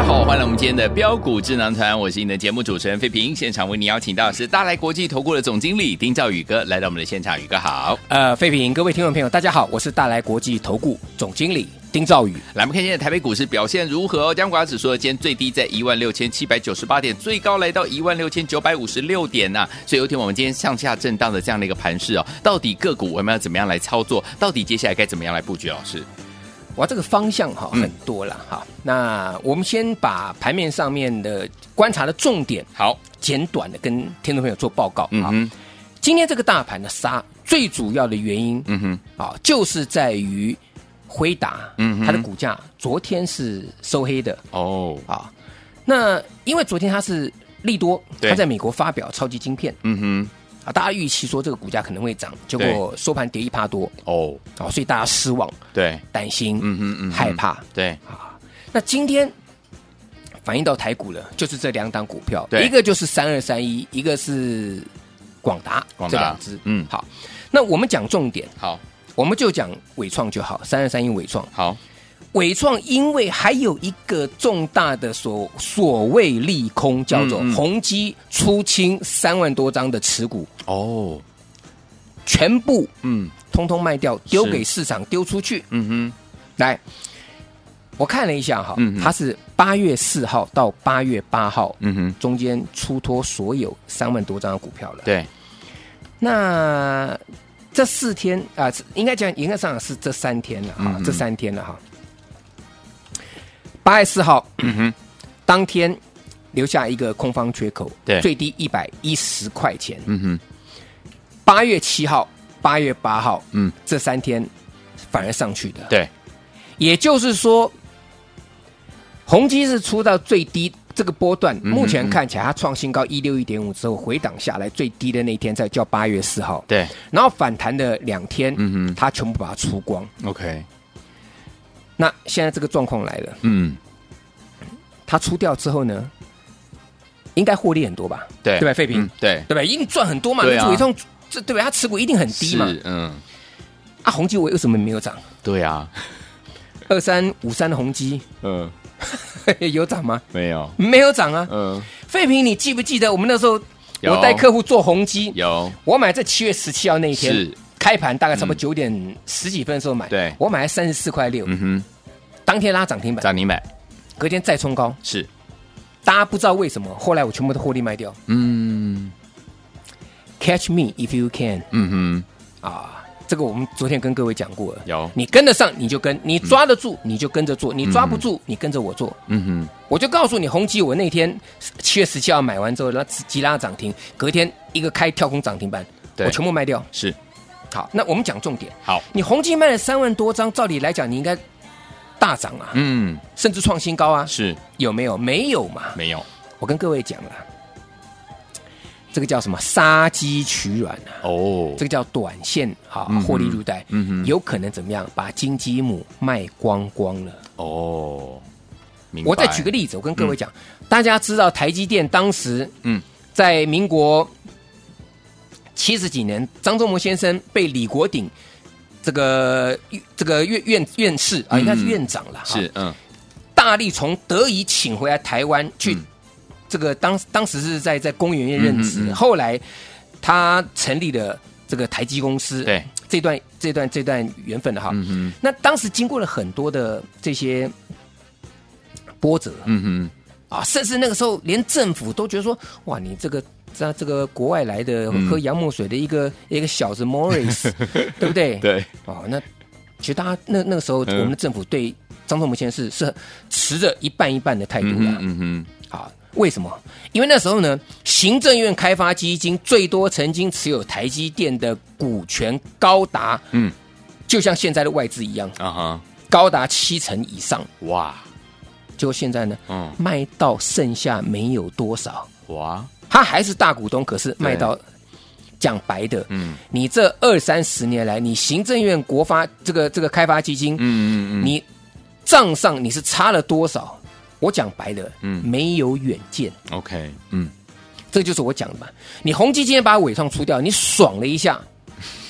大家好，欢迎来我们今天的标股智囊团，我是你的节目主持人费平。现场为你邀请到的是大来国际投顾的总经理丁兆宇哥来到我们的现场，宇哥好。呃，费平，各位听众朋友，大家好，我是大来国际投顾总经理。丁兆宇，来，我们看现在台北股市表现如何？哦，加权指数今天最低在一万六千七百九十八点，最高来到一万六千九百五十六点呐、啊。所以有听我们今天上下震荡的这样的一个盘势哦，到底个股我们要怎么样来操作？到底接下来该怎么样来布局？老师，哇，这个方向哈很多了哈、嗯。那我们先把盘面上面的观察的重点好。简短的跟听众朋友做报告。嗯哼，今天这个大盘的杀最主要的原因，嗯哼，啊，就是在于。辉达，嗯，它的股价昨天是收黑的。哦，啊，那因为昨天它是利多，它在美国发表超级晶片，嗯哼，啊，大家预期说这个股价可能会涨，结果收盘跌一趴多，哦，啊，所以大家失望，对，担心，嗯哼嗯，害怕，对，啊，那今天反映到台股了，就是这两档股票，对，一个就是三二三一，一个是广达，广达。这两只，嗯，好，那我们讲重点，好。我们就讲伟创就好，三二三一伟创。好，纬创因为还有一个重大的所所谓利空，叫做宏基出清三万多张的持股哦，全部嗯。通通卖掉，丢给市场丢出去，嗯哼，来，我看了一下哈，它是八月四号到八月八号，嗯哼，中间出脱所有三万多张的股票了，对，那。这四天啊、呃，应该讲，应该上是这三天了哈、嗯，这三天了哈。八月四号、嗯哼，当天留下一个空方缺口，对，最低一百一十块钱。嗯哼。八月七号、八月八号，嗯，这三天反而上去的，对。也就是说，宏基是出到最低。这个波段目前看起来，它创新高一六一点五之后回档下来，最低的那天在叫八月四号。对，然后反弹的两天，嗯哼，它全部把它出光。OK，那现在这个状况来了，嗯，它出掉之后呢，应该获利很多吧？对，对吧？废品，对，对吧？一定赚很多嘛？对啊，这对吧？它持股一定很低嘛？嗯，啊，宏基我为什么没有涨？对啊，二三五三的宏基，嗯。有涨吗？没有，没有涨啊。嗯，废品，你记不记得我们那时候，我带客户做宏基，有，我买在七月十七号那一天，是开盘大概差不多九点十几分的时候买，对，我买了三十四块六，嗯哼，当天拉涨停板，涨停板，隔天再冲高，是，大家不知道为什么，后来我全部都获利卖掉，嗯，Catch me if you can，嗯哼，啊。这个我们昨天跟各位讲过了，有。你跟得上你就跟，你抓得住你就跟着做，嗯、你抓不住你跟着我做。嗯哼，我就告诉你，宏基我那天七月十七号买完之后，那急拉涨停，隔天一个开跳空涨停板，我全部卖掉。是，好，那我们讲重点。好，你宏基卖了三万多张，照理来讲你应该大涨啊，嗯，甚至创新高啊，是有没有？没有嘛？没有。我跟各位讲了。这个叫什么？杀鸡取卵啊！哦，这个叫短线啊，获利入袋，嗯哼，有可能怎么样？把金鸡母卖光光了。哦，明白。我再举个例子，我跟各位讲，嗯、大家知道台积电当时，嗯，在民国七十几年，张忠谋先生被李国鼎这个这个院院院士啊，应该是院长了，是嗯，大力从德仪请回来台湾去。嗯这个当当时是在在工研院任职，后来他成立了这个台积公司。对，这段这段这段缘分的哈。嗯嗯。那当时经过了很多的这些波折。嗯嗯。啊，甚至那个时候连政府都觉得说，哇，你这个这这个国外来的喝洋墨水的一个、嗯、一个小子 Morris，对不对？对。哦，那其实大家那那个时候我们的政府对张忠谋先生是是持着一半一半的态度的。嗯嗯。好。为什么？因为那时候呢，行政院开发基金最多曾经持有台积电的股权高达，嗯，就像现在的外资一样啊哈，高达七成以上。哇！结果现在呢，嗯，卖到剩下没有多少。哇！他还是大股东，可是卖到讲白的，嗯，你这二三十年来，你行政院国发这个这个开发基金，嗯嗯嗯，你账上你是差了多少？我讲白的，嗯，没有远见。OK，嗯，这就是我讲的嘛。你宏基今天把尾创出掉，你爽了一下，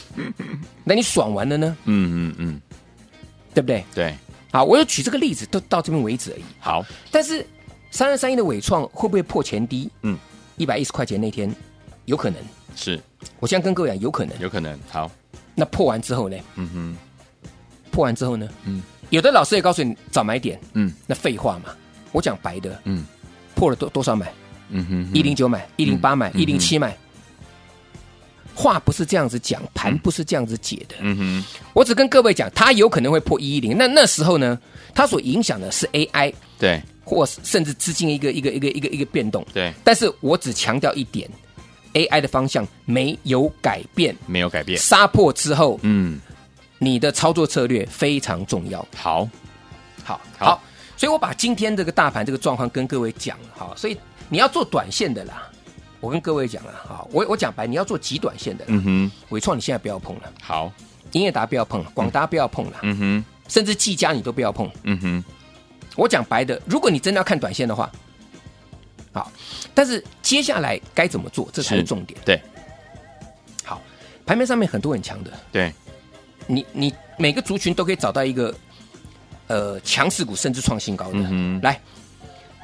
那你爽完了呢？嗯嗯嗯，对不对？对。好，我就举这个例子，都到这边为止而已。好，但是三二三一的纬创会不会破前低？嗯。一百一十块钱那天，有可能是。我现在跟各位讲，有可能，有可能。好，那破完之后呢？嗯哼。破完之后呢？嗯。有的老师也告诉你早买点。嗯。那废话嘛，我讲白的。嗯。破了多多少买？嗯哼。一零九买，一零八买，一零七买。话不是这样子讲，盘不是这样子解的。嗯哼。我只跟各位讲，它有可能会破一一零。那那时候呢，它所影响的是 AI。对。或甚至资金一个一个一个一个一个变动，对，但是我只强调一点，AI 的方向没有改变，没有改变。杀破之后，嗯，你的操作策略非常重要。好，好，好，所以我把今天这个大盘这个状况跟各位讲了，好，所以你要做短线的啦，我跟各位讲了，好，我我讲白，你要做极短线的，嗯哼，纬创你现在不要碰了，好，英业达不要碰了，广达不要碰了，嗯哼，甚至技嘉你都不要碰，嗯哼。我讲白的，如果你真的要看短线的话，好，但是接下来该怎么做，这才是重点。对，好，盘面上面很多很强的，对，你你每个族群都可以找到一个呃强势股，甚至创新高的。嗯、来，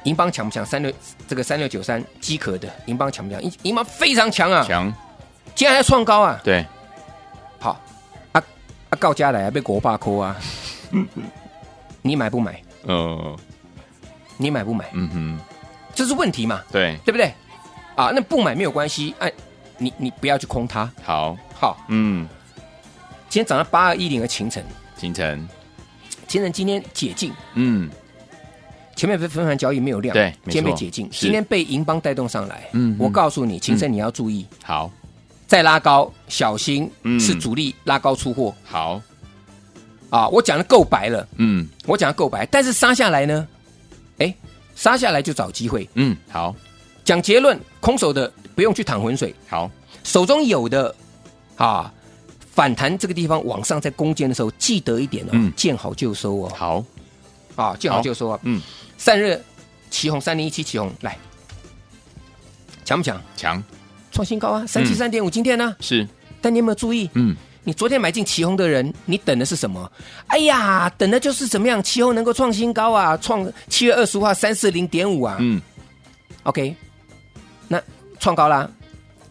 银邦强不强？三六这个三六九三机壳的银邦强不强？银银邦非常强啊，强，今天还要创高啊。对，好，啊啊，告家来啊，被国霸扣啊，你买不买？哦，你买不买？嗯哼，这是问题嘛？对，对不对？啊，那不买没有关系，哎，你你不要去空它。好，好，嗯，今天涨到八二一零的秦晨，秦晨，秦晨今天解禁，嗯，前面分分盘交易没有量，对，今天被解禁，今天被银邦带动上来，嗯，我告诉你，勤诚你要注意，好，再拉高小心，是主力拉高出货，好。啊，我讲的够白了，嗯，我讲的够白，但是杀下来呢，哎，杀下来就找机会，嗯，好，讲结论，空手的不用去淌浑水，好，手中有的啊，反弹这个地方往上在攻坚的时候，记得一点哦，嗯，见好就收哦，好，啊，见好就收啊，嗯，散热，奇鋐三零一七奇鋐来，强不强？强，创新高啊，三七三点五，今天呢是，但你有没有注意？嗯。你昨天买进奇鋐的人，你等的是什么？哎呀，等的就是怎么样？奇鋐能够创新高啊，创七月二十五号三四零点五啊。嗯，OK，那创高啦，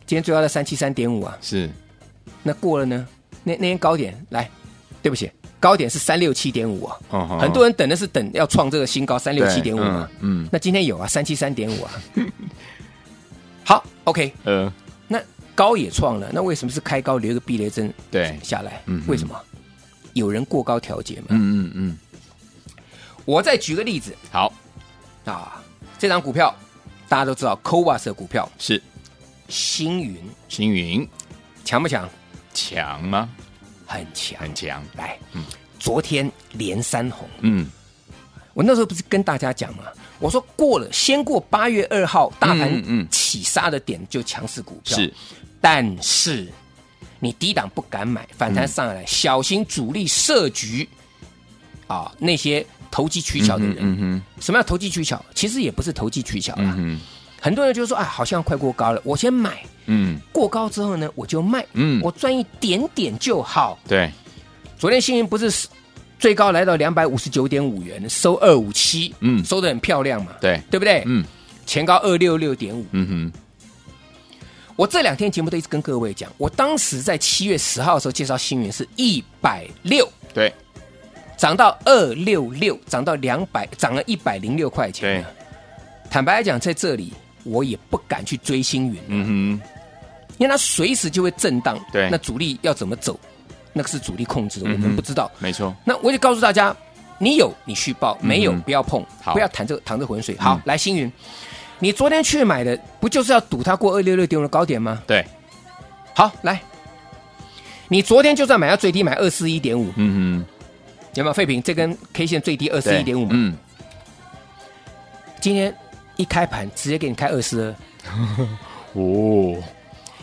今天最高的三七三点五啊。是，那过了呢？那那天高点来，对不起，高点是三六七点五啊。很多人等的是等要创这个新高三六七点五嘛。嗯。那今天有啊，三七三点五啊。好，OK。呃，那。高也创了，那为什么是开高留一个避雷针？对，下来，嗯，为什么？有人过高调节嘛？嗯嗯嗯。我再举个例子，好啊，这张股票大家都知道，CoWoS 的股票是星云，星云强不强？强吗？很强，很强。来，嗯，昨天连三红，嗯，我那时候不是跟大家讲吗？我说过了，先过八月二号大盘起杀的点就强势股票，是。但是你低档不敢买，反弹上来，嗯、小心主力设局啊！那些投机取巧的人，嗯嗯、什么叫投机取巧？其实也不是投机取巧啊。嗯、很多人就说啊，好像快过高了，我先买。嗯，过高之后呢，我就卖。嗯，我赚一点点就好。对，昨天星云不是最高来到两百五十九点五元，收二五七，嗯，收的很漂亮嘛。对，对不对？嗯，前高二六六点五。嗯哼。我这两天节目都一直跟各位讲，我当时在七月十号的时候介绍星云是一百六，对，涨到二六六，涨到两百，涨了一百零六块钱。对，坦白来讲，在这里我也不敢去追星云，嗯哼，因为它随时就会震荡。对，那主力要怎么走，那个是主力控制的，我们不知道。没错。那我就告诉大家，你有你续报，没有不要碰，不要淌这淌这浑水。好，来星云。你昨天去买的，不就是要赌它过二六六点五的高点吗？对，好来，你昨天就算买到最低买二四一点五，嗯哼，有没有废品？这根 K 线最低二四一点五，嗯，今天一开盘直接给你开二十二，哦，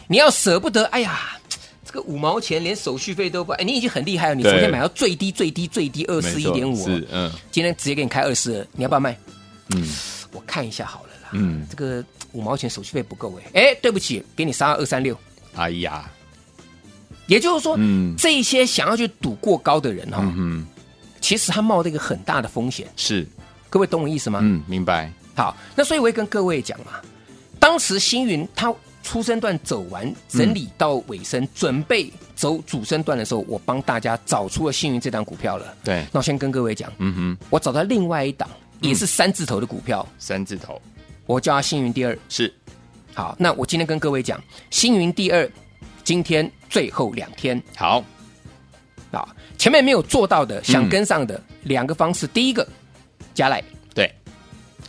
你要舍不得，哎呀，这个五毛钱连手续费都不，哎，你已经很厉害了，你昨天买到最低最低最低二四一点五，是，嗯，今天直接给你开二十二，你要不要卖？嗯，我看一下好了啦。嗯，这个五毛钱手续费不够哎，哎，对不起，给你杀到二三六。哎呀，也就是说，嗯，这些想要去赌过高的人哈，嗯哼，其实他冒着一个很大的风险。是，各位懂我意思吗？嗯，明白。好，那所以我也跟各位讲嘛，当时星云它出生段走完，整理到尾声，准备走主升段的时候，我帮大家找出了星云这档股票了。对，那我先跟各位讲，嗯哼，我找到另外一档也是三字头的股票，三字头。我叫它星云第二，是，好，那我今天跟各位讲，星云第二，今天最后两天，好，啊，前面没有做到的，想跟上的、嗯、两个方式，第一个加赖，对，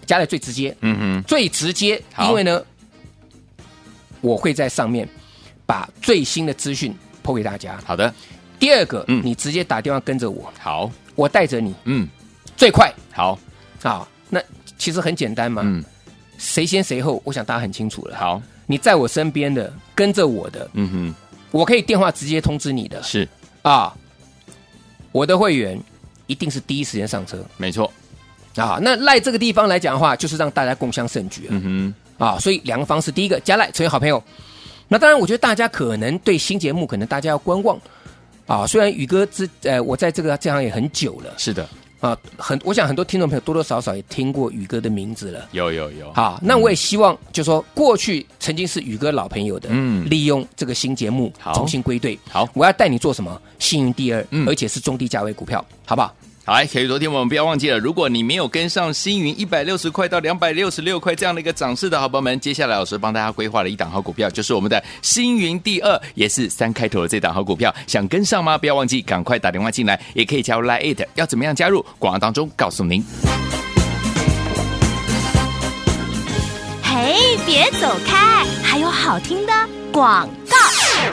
加赖最直接，嗯哼，最直接，因为呢，我会在上面把最新的资讯 po 给大家。好的，第二个，嗯，你直接打电话跟着我，好，我带着你，嗯，最快，好，啊，那其实很简单嘛，嗯。谁先谁后，我想大家很清楚了。好，你在我身边的，跟着我的，嗯哼，我可以电话直接通知你的。是。啊，我的会员一定是第一时间上车。没错啊，那赖这个地方来讲的话，就是让大家共襄盛举。嗯哼，啊，所以两个方式，第一个加赖成为好朋友。那当然，我觉得大家可能对新节目，可能大家要观望。啊，虽然宇哥之呃，我在这个这行也很久了。是的。啊，很，我想很多听众朋友多多少少也听过宇哥的名字了。有有有。好，那我也希望，就是说过去曾经是宇哥老朋友的，嗯，利用这个新节目重新归队。好，我要带你做什么？幸运第二，嗯，而且是中低价位股票，好不好？好，所以昨天我们不要忘记了，如果你没有跟上星云一百六十块到两百六十六块这样的一个涨势的好朋友们，接下来老师帮大家规划了一档好股票，就是我们的星云第二，也是三开头的这档好股票，想跟上吗？不要忘记赶快打电话进来，也可以加入 Line it，要怎么样加入？广告当中告诉您。嘿，别走开，还有好听的广告。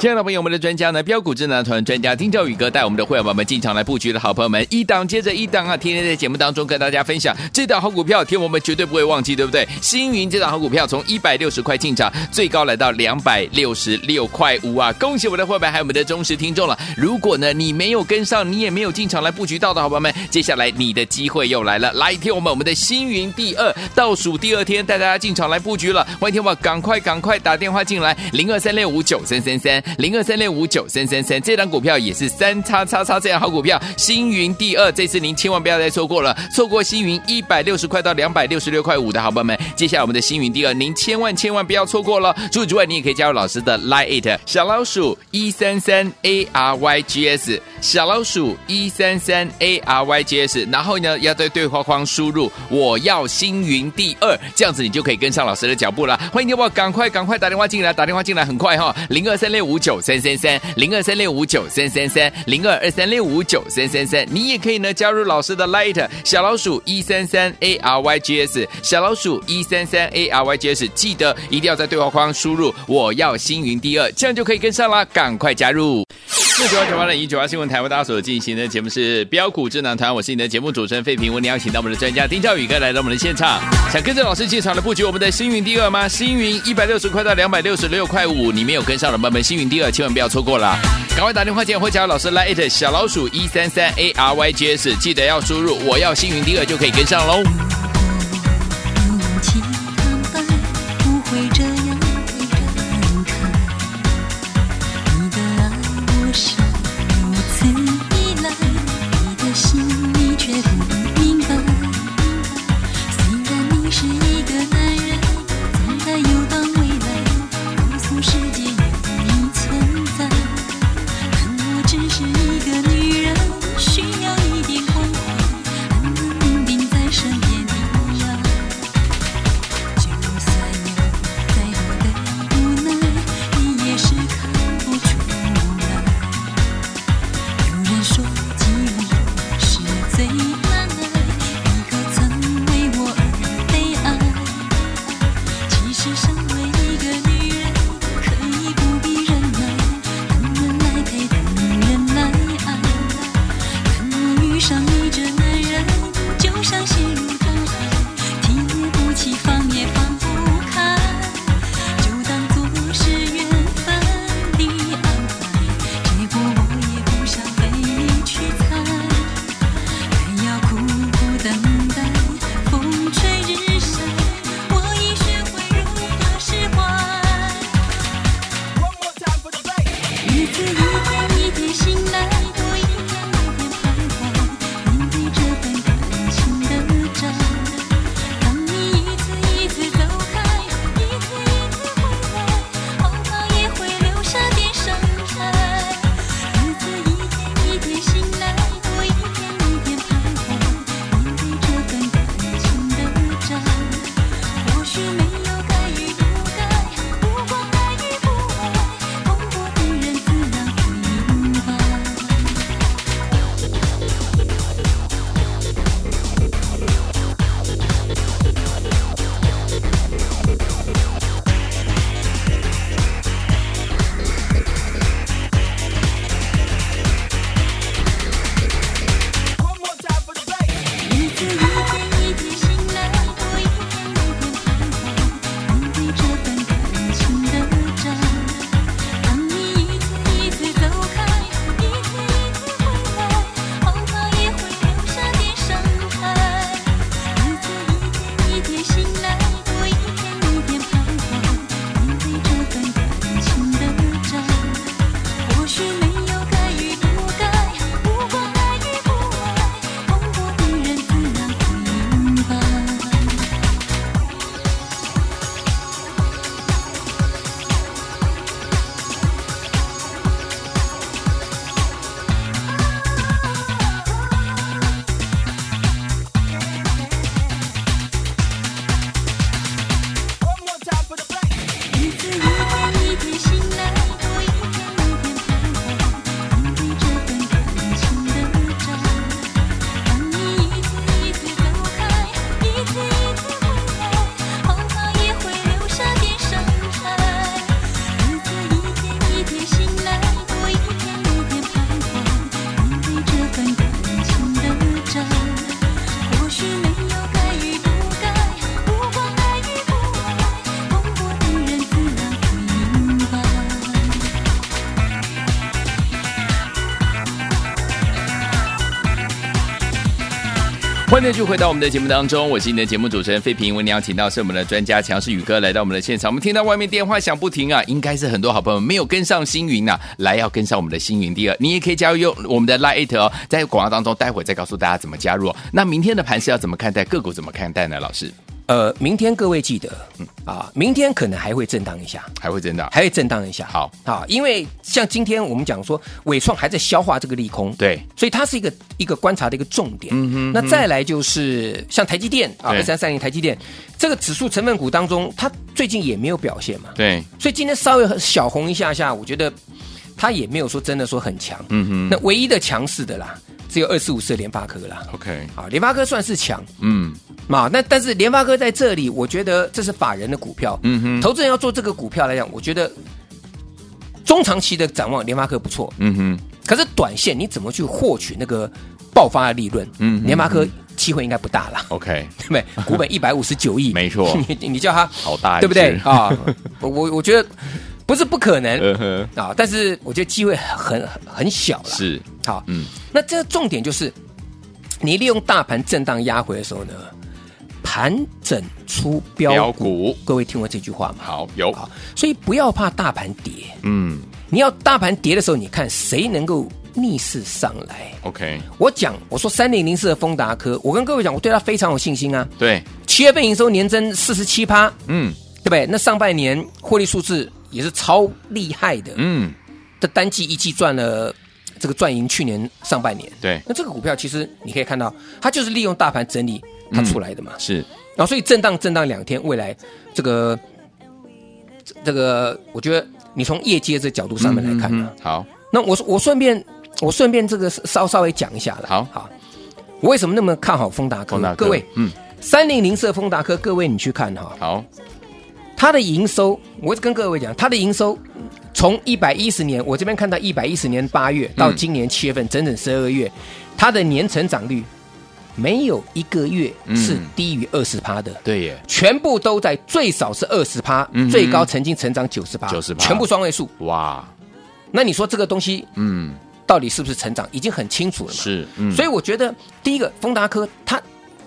亲爱的朋友，我们的专家呢，标股智囊团专家丁兆宇哥带我们的会员们进场来布局的好朋友们，一档接着一档啊，天天在节目当中跟大家分享这档好股票，天我们绝对不会忘记，对不对？星云这档好股票从一百六十块进场，最高来到两百六十六块五啊！恭喜我们的会员还有我们的忠实听众了。如果呢你没有跟上，你也没有进场来布局到的好朋友们，接下来你的机会又来了。来，听我们我们的星云第二倒数第二天带大家进场来布局了，欢迎听我赶快赶快打电话进来，零二三六五九三三三。零二三六五九三三三，这张股票也是三叉叉叉这样好股票，星云第二，这次您千万不要再错过了，错过星云一百六十块到两百六十六块五的好朋友们，接下来我们的星云第二，您千万千万不要错过了。除此之外，你也可以加入老师的 Line it 小老鼠一三三 A R Y G S 小老鼠一三三 A R Y G S，然后呢要在对话框输入我要星云第二，这样子你就可以跟上老师的脚步了。欢迎你我赶快赶快打电话进来，打电话进来很快哈，零二三六五九三三三零二三六五九三三三零二二三六五九三三三，你也可以呢加入老师的 Light 小老鼠一三三 A R Y G S 小老鼠一三三 A R Y G S，记得一定要在对话框输入我要星云第二，这样就可以跟上啦，赶快加入。四九二九八零一九八新闻台为大家所进行的节目是标股智囊团，我是你的节目主持人费平，为你邀请到我们的专家丁兆宇哥来到我们的现场，想跟着老师进场的布局我们的星云第二吗？星云一百六十块到两百六十六块五，你没有跟上的版本，星云第二千万不要错过了，赶快打电话进来或加老师来 it 小老鼠一三三 A R Y G S，记得要输入我要星云第二就可以跟上喽。欢迎继续回到我们的节目当中，我是你的节目主持人费平。为你邀请到是我们的专家强势宇哥来到我们的现场。我们听到外面电话响不停啊，应该是很多好朋友没有跟上星云呐、啊，来要跟上我们的星云第二，你也可以加入用我们的 Lite 哦，在广告当中，待会再告诉大家怎么加入、那明天的盘是要怎么看待？个股怎么看待呢？老师？呃，明天各位记得，嗯。啊，明天可能还会震荡一下，还会震荡，还会震荡一下。好，好，因为像今天我们讲说，伟创还在消化这个利空，对，所以它是一个一个观察的一个重点。嗯哼，那再来就是像台积电啊，二三三零台积电这个指数成分股当中，它最近也没有表现嘛，对，所以今天稍微小红一下下，我觉得它也没有说真的说很强。嗯哼，那唯一的强势的啦，只有二四五四联发科啦。OK，好，联发科算是强，嗯。嘛，那但是联发科在这里，我觉得这是法人的股票。嗯哼，投资人要做这个股票来讲，我觉得中长期的展望，联发科不错。嗯哼，可是短线你怎么去获取那个爆发的利润？嗯，联发科机会应该不大了。OK，对不对？股本一百五十九亿，没错。你你叫他好大，对不对啊？我我我觉得不是不可能啊，但是我觉得机会很很小了。是，好，嗯，那这个重点就是你利用大盘震荡压回的时候呢？盘整出标股，各位听过这句话吗？好，有。好，所以不要怕大盘跌，嗯，你要大盘跌的时候，你看谁能够逆势上来？OK，我讲，我说三零零四的丰达科，我跟各位讲，我对它非常有信心啊。对，七月份营收年增四十七趴，嗯，对不对？那上半年获利数字也是超厉害的，嗯，这单季一季赚了这个赚赢去年上半年，对，那这个股票其实你可以看到，它就是利用大盘整理。它出来的嘛、嗯、是，然后所以震荡震荡两天，未来这个这个，我觉得你从业界的这角度上面来看、啊嗯、好，那我我顺便我顺便这个稍稍微讲一下了。好好，我为什么那么看好丰达科？科各位，嗯，三零零四丰达科，各位你去看哈。好，它的营收，我跟各位讲，它的营收从一百一十年，我这边看到一百一十年八月到今年七月份，整整十二个月，它的年成长率。没有一个月是低于二十趴的，对耶，全部都在最少是二十趴，最高曾经成长九十趴，九十趴，全部双位数，哇！那你说这个东西，嗯，到底是不是成长，已经很清楚了嘛？是，所以我觉得第一个，丰达科它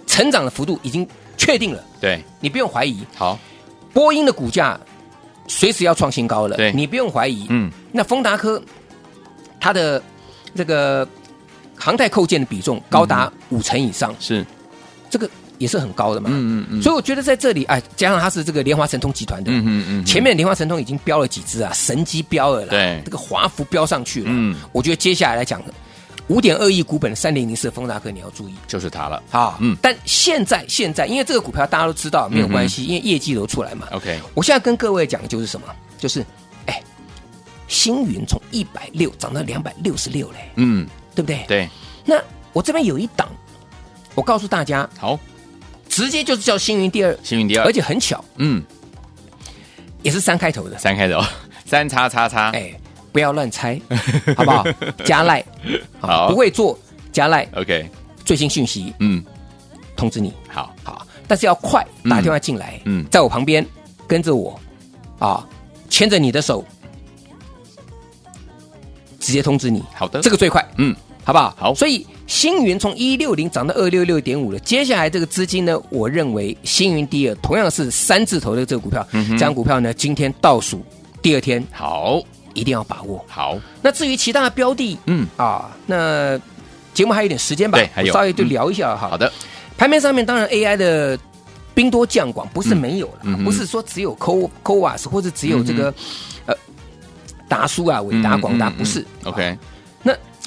成长的幅度已经确定了，对，你不用怀疑。好，波音的股价随时要创新高了，对，你不用怀疑。嗯，那丰达科它的这个。航太扣件的比重高达五成以上，是这个也是很高的嘛。嗯嗯嗯。所以我觉得在这里，哎，加上它是这个联华神通集团的，嗯嗯嗯。前面联华神通已经标了几只啊，神机标了啦，对，这个华孚标上去了。嗯，我觉得接下来来讲，五点二亿股本的三零零四丰达科你要注意，就是它了。好，嗯。但现在现在，因为这个股票大家都知道没有关系，因为业绩都出来嘛。OK，我现在跟各位讲的就是什么？就是哎，星云从一百六涨到两百六十六嘞，嗯，对不对？对。那我这边有一档，我告诉大家，好，直接就是叫星云第二，星云第二，而且很巧，嗯，也是三开头的，三开头，三叉叉叉，哎，不要乱猜，好不好？加赖，好，不会做加赖，OK，最新讯息，嗯，通知你，好。好，但是要快，打电话进来，嗯，在我旁边跟着我，啊，牵着你的手，直接通知你，好的，这个最快，嗯。好不好？好，所以星云从一六零涨到二六六点五了。接下来这个资金呢，我认为星云第二同样是三字头的这个股票，嗯、这张股票呢，今天倒数第二天，好，一定要把握。好，那至于其他的标的，嗯啊，那节目还有点时间吧，对，还有稍微就聊一下哈、嗯。好的，盘面上面当然 AI 的兵多将广，不是没有了，嗯、不是说只有 Co CoWoS 或者只有这个、嗯、呃达叔啊、伟达、广达，不是。OK。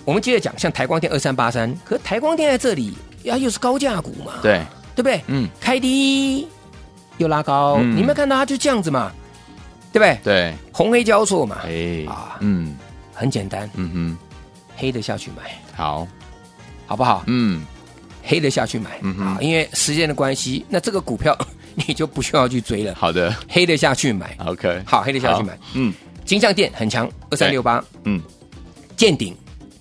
我们接着讲，像台光电二三八三，可台光电在这里呀，又是高价股嘛，对。对不对？嗯，开低又拉高，嗯、你没有看到它就这样子嘛，对不对？对，红黑交错嘛，哎啊，嗯，很简单，嗯哼，黑的下去买，好，好不好？嗯，黑的下去买，嗯哼，因为时间的关系，那这个股票 你就不需要去追了。好的，黑的下去买，OK，好，黑的下去买，嗯，金像电很强，二三六八，嗯，见顶。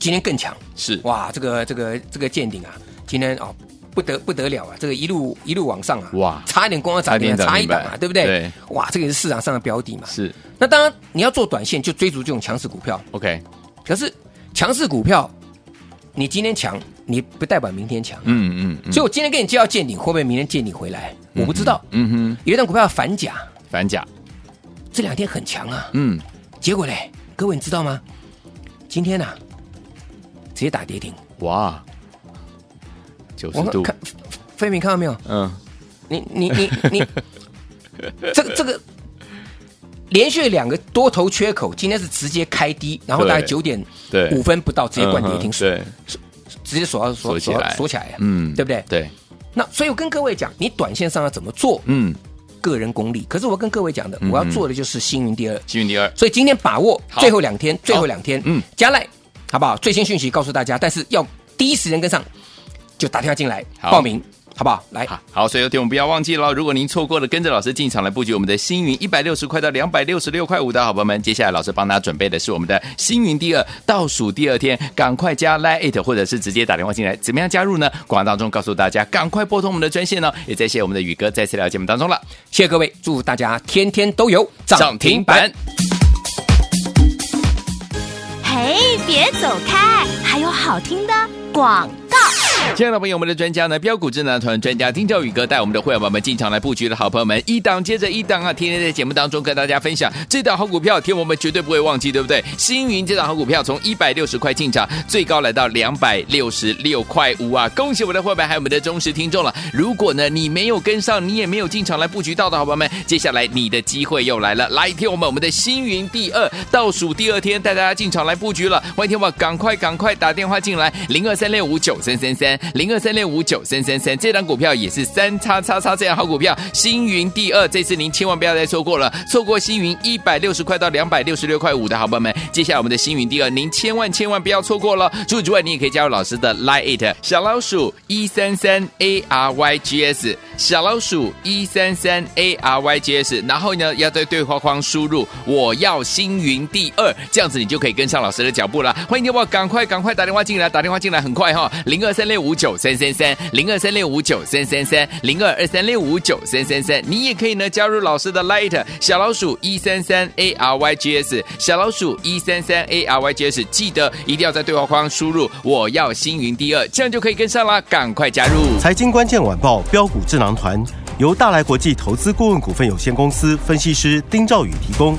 今天更强是哇，这个这个这个见顶啊，今天哦不得不得了啊，这个一路一路往上啊，哇，差一点光要涨停，差一档啊，对不对？对，哇，这个也是市场上的标的嘛。是，那当然你要做短线，就追逐这种强势股票。OK，可是强势股票你今天强，你不代表明天强、啊。嗯嗯，嗯所以我今天跟你介绍见顶，会不会明天见顶回来？嗯、我不知道。嗯哼，有一档股票反甲，反甲这两天很强啊。嗯，结果嘞，各位你知道吗？今天啊，直接打跌停。哇，九十度。看，飞明看到没有？嗯，你你你你，这个这个。连续两个多头缺口，今天是直接开低，然后大概九点五分不到，直接灌跌停，对，直接锁到锁起来，锁起来，嗯，对不对？对。那所以我跟各位讲，你短线上要怎么做？嗯，个人功力。可是我跟各位讲的，我要做的就是星云第二，星云第二。所以今天把握最后两天，最后两天，嗯，加赖好不好？最新讯息告诉大家，但是要第一时间跟上，就打电话进来报名。好不好？来好，好，所以有天我们不要忘记了，如果您错过了跟着老师进场来布局我们的星云一百六十块到两百六十六块五的好朋友们，接下来老师帮大家准备的是我们的星云第二倒数第二天，赶快加 Line it 或者是直接打电话进来，怎么样加入呢？广告当中告诉大家，赶快拨通我们的专线呢、哦。也再谢谢我们的宇哥再次来到节目当中了，谢谢各位，祝大家天天都有涨停板。哎，别走开，还有好听的广告。亲爱的朋友们，我们的专家呢，标股智囊团专家丁兆宇哥带我们的会员宝宝们进场来布局的好朋友们，一档接着一档啊，天天在节目当中跟大家分享这档好股票，天我们绝对不会忘记，对不对？星云这档好股票从一百六十块进场，最高来到两百六十六块五啊！恭喜我们的会员，还有我们的忠实听众了。如果呢你没有跟上，你也没有进场来布局到的好朋友们，接下来你的机会又来了，来听我们我们的星云第二倒数第二天带大家进场来布局了，欢迎天我赶快赶快打电话进来，零二三六五九三三三。零二三六五九三三三，这档股票也是三叉叉叉这样好股票，星云第二，这次您千万不要再错过了，错过星云一百六十块到两百六十六块五的好朋友们，接下来我们的星云第二，您千万千万不要错过了。除此之外，你也可以加入老师的 Line it 小老鼠一三三 A R Y G S 小老鼠一三三 A R Y G S，然后呢要在对话框输入我要星云第二，这样子你就可以跟上老师的脚步了。欢迎你我赶快赶快打电话进来，打电话进来很快哈，零二三六五五九三三三零二三六五九三三三零二二三六五九三三三，你也可以呢加入老师的 Light 小老鼠一三三 A R Y G S 小老鼠一三三 A R Y G S，记得一定要在对话框输入我要星云第二，这样就可以跟上啦，赶快加入！财经关键晚报标股智囊团由大来国际投资顾问股份有限公司分析师丁兆宇提供，